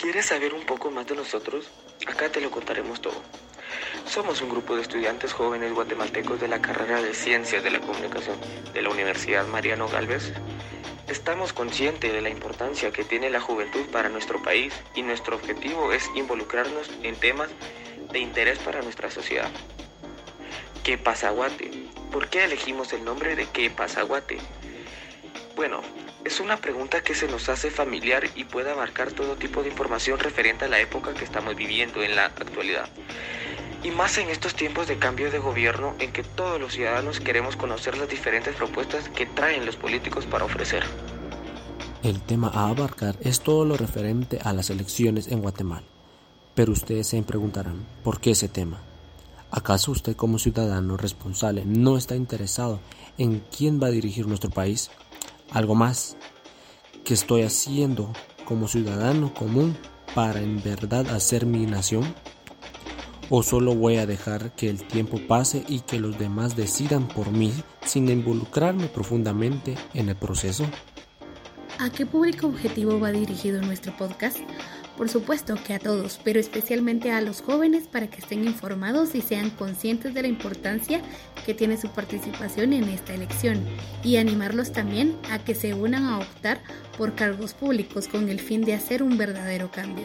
¿Quieres saber un poco más de nosotros? Acá te lo contaremos todo. Somos un grupo de estudiantes jóvenes guatemaltecos de la carrera de Ciencias de la Comunicación de la Universidad Mariano Galvez. Estamos conscientes de la importancia que tiene la juventud para nuestro país y nuestro objetivo es involucrarnos en temas de interés para nuestra sociedad. ¿Qué Pasaguate? ¿Por qué elegimos el nombre de ¿Qué Pasaguate? Bueno, es una pregunta que se nos hace familiar y puede abarcar todo tipo de información referente a la época que estamos viviendo en la actualidad. Y más en estos tiempos de cambio de gobierno en que todos los ciudadanos queremos conocer las diferentes propuestas que traen los políticos para ofrecer. El tema a abarcar es todo lo referente a las elecciones en Guatemala. Pero ustedes se preguntarán, ¿por qué ese tema? ¿Acaso usted como ciudadano responsable no está interesado en quién va a dirigir nuestro país? Algo más que estoy haciendo como ciudadano común para en verdad hacer mi nación? ¿O solo voy a dejar que el tiempo pase y que los demás decidan por mí sin involucrarme profundamente en el proceso? ¿A qué público objetivo va dirigido nuestro podcast? Por supuesto que a todos, pero especialmente a los jóvenes para que estén informados y sean conscientes de la importancia que tiene su participación en esta elección y animarlos también a que se unan a optar por cargos públicos con el fin de hacer un verdadero cambio.